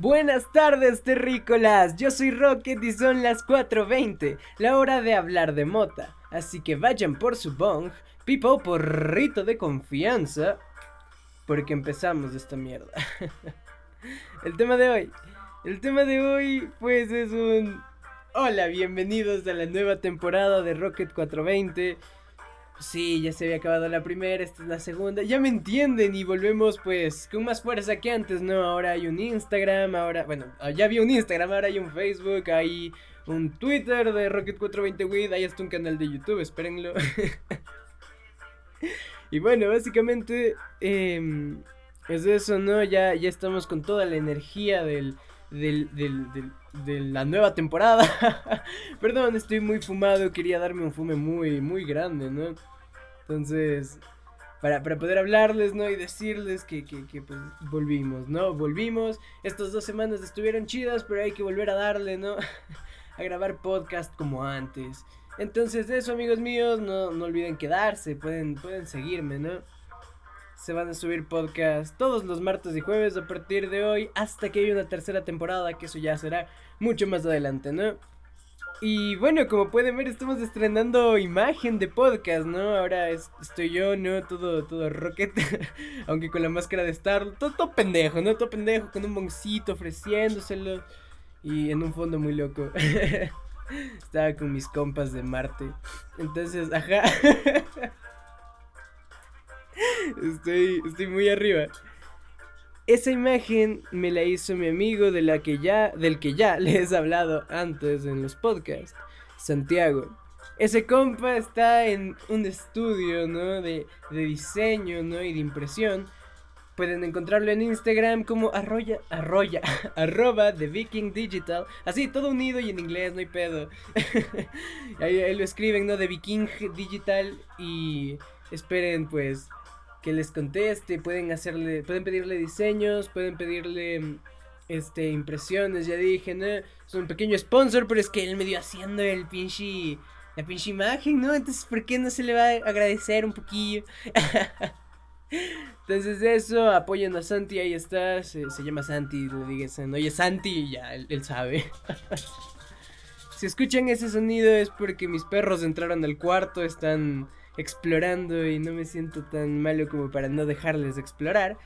Buenas tardes, terrícolas. Yo soy Rocket y son las 4:20, la hora de hablar de mota. Así que vayan por su bong, pipa o porrito de confianza, porque empezamos esta mierda. el tema de hoy, el tema de hoy, pues es un. Hola, bienvenidos a la nueva temporada de Rocket 420. Sí, ya se había acabado la primera, esta es la segunda. Ya me entienden y volvemos pues con más fuerza que antes, ¿no? Ahora hay un Instagram, ahora, bueno, ya había un Instagram, ahora hay un Facebook, hay un Twitter de Rocket420 hay hasta un canal de YouTube, espérenlo. y bueno, básicamente em, es eso, ¿no? Ya, ya estamos con toda la energía del, del, del, del de la nueva temporada. Perdón, estoy muy fumado, quería darme un fume muy, muy grande, ¿no? Entonces, para, poder hablarles, ¿no? Y decirles que, que, pues volvimos, ¿no? Volvimos. Estas dos semanas estuvieron chidas, pero hay que volver a darle, ¿no? a grabar podcast como antes. Entonces, eso, amigos míos, no, no olviden quedarse, pueden, pueden seguirme, ¿no? se van a subir podcast todos los martes y jueves a partir de hoy hasta que haya una tercera temporada, que eso ya será mucho más adelante, ¿no? Y bueno, como pueden ver, estamos estrenando imagen de podcast, ¿no? Ahora estoy yo, ¿no? Todo, todo rocket. Aunque con la máscara de Star, todo, todo, pendejo, ¿no? Todo pendejo, con un boncito ofreciéndoselo. Y en un fondo muy loco. Estaba con mis compas de Marte. Entonces, ajá. Estoy, estoy muy arriba. Esa imagen me la hizo mi amigo de la que ya, del que ya les he hablado antes en los podcasts, Santiago. Ese compa está en un estudio, ¿no? De, de diseño, ¿no? Y de impresión. Pueden encontrarlo en Instagram como arroya, arroya, arroba de Viking Digital. Así, todo unido y en inglés, no hay pedo. ahí, lo escriben, ¿no? De Viking Digital. Y esperen, pues, que les conteste, pueden hacerle, pueden pedirle diseños, pueden pedirle este impresiones, ya dije, ¿no? Es un pequeño sponsor, pero es que él me dio haciendo el pinche la pinche imagen, ¿no? Entonces, ¿por qué no se le va a agradecer un poquillo? Entonces eso, apoyen a Santi, ahí está, se, llama Santi, le dicen, oye Santi, ya, él sabe. si escuchan ese sonido es porque mis perros entraron al cuarto, están explorando y no me siento tan malo como para no dejarles explorar.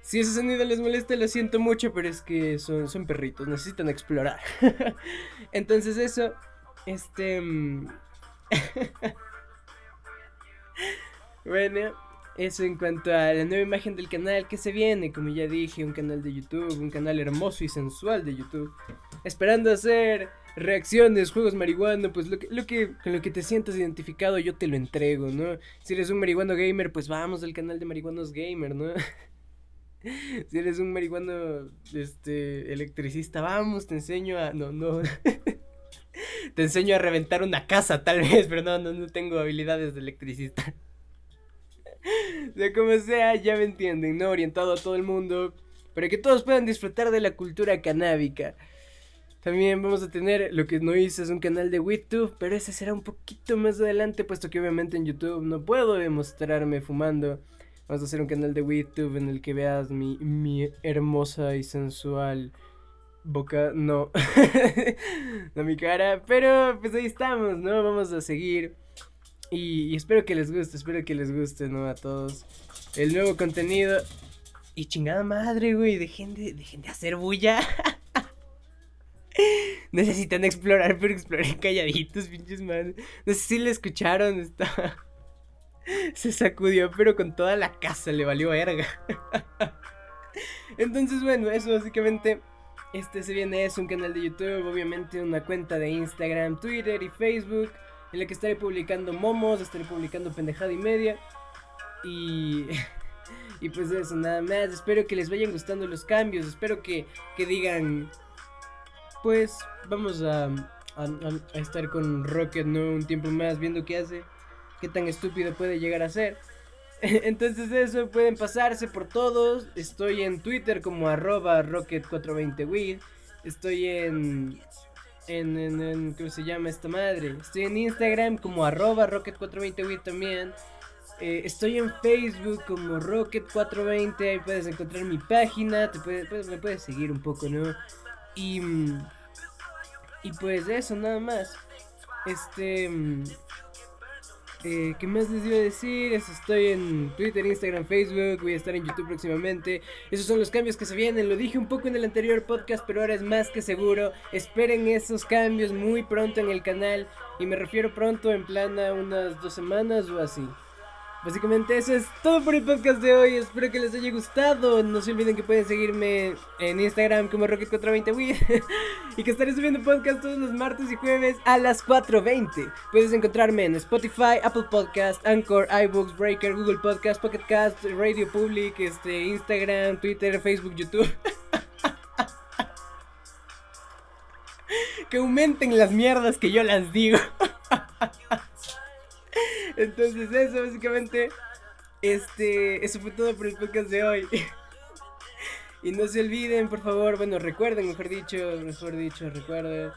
Si ese sonido les molesta, lo siento mucho, pero es que son, son perritos, necesitan explorar. Entonces eso, este... Mm, bueno, eso en cuanto a la nueva imagen del canal que se viene, como ya dije, un canal de YouTube, un canal hermoso y sensual de YouTube. Esperando hacer reacciones, juegos marihuana, pues lo que, lo que, con lo que te sientas identificado yo te lo entrego, ¿no? Si eres un marihuano gamer, pues vamos al canal de marihuanos gamer, ¿no? si eres un marihuano, este, electricista, vamos, te enseño a, no, no, te enseño a reventar una casa tal vez, pero no, no, no tengo habilidades de electricista. sea, como sea, ya me entienden, ¿no? Orientado a todo el mundo, para que todos puedan disfrutar de la cultura canábica. También vamos a tener lo que no hice es un canal de YouTube, pero ese será un poquito más adelante, puesto que obviamente en YouTube no puedo demostrarme fumando. Vamos a hacer un canal de YouTube en el que veas mi, mi hermosa y sensual boca, no, no mi cara, pero pues ahí estamos, ¿no? Vamos a seguir. Y, espero que les guste, espero que les guste, ¿no? A todos. El nuevo contenido. Y chingada madre, güey, dejen de, dejen de hacer bulla. Necesitan explorar, pero exploren calladitos, pinches madres. No sé si le escucharon, está. Se sacudió, pero con toda la casa le valió verga. Entonces, bueno, eso básicamente. Este se viene es un canal de YouTube, obviamente una cuenta de Instagram, Twitter y Facebook, en la que estaré publicando momos, estaré publicando pendejada y media. Y. Y pues eso, nada más. Espero que les vayan gustando los cambios. Espero que, que digan pues vamos a, estar con Rocket ¿no? un tiempo más viendo qué hace, qué tan estúpido puede llegar a ser. Entonces eso, pueden pasarse por todos. Estoy en Twitter como arroba rocket420wid. Estoy en, en, en, ¿cómo se llama esta madre? Estoy en Instagram como arroba rocket420wid también. Eh, estoy en Facebook como Rocket420, ahí puedes encontrar mi página, te me puedes seguir un poco, ¿no? Y, mm, y pues eso, nada más. Este... Eh, ¿Qué más les iba a decir? estoy en Twitter, Instagram, Facebook, voy a estar en YouTube próximamente. Esos son los cambios que se vienen, lo dije un poco en el anterior podcast, pero ahora es más que seguro. Esperen esos cambios muy pronto en el canal. Y me refiero pronto en plan a unas dos semanas o así. Básicamente eso es todo por el podcast de hoy. Espero que les haya gustado. No se olviden que pueden seguirme en Instagram como Rocket420 y que estaré subiendo podcast todos los martes y jueves a las 4.20. Puedes encontrarme en Spotify, Apple Podcast, Anchor, iBooks, Breaker, Google Podcast, Pocket Cast, Radio Public, este, Instagram, Twitter, Facebook, YouTube. que aumenten las mierdas que yo las digo. Entonces eso, básicamente, este, eso fue todo por el podcast de hoy. y no se olviden, por favor, bueno, recuerden, mejor dicho, mejor dicho, recuerden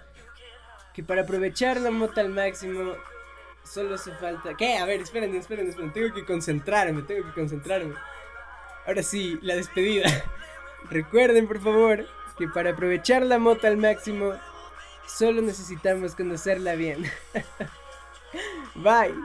que para aprovechar la moto al máximo solo hace falta... ¿Qué? A ver, esperen, esperen, esperen, tengo que concentrarme, tengo que concentrarme. Ahora sí, la despedida. recuerden, por favor, que para aprovechar la moto al máximo solo necesitamos conocerla bien. Bye.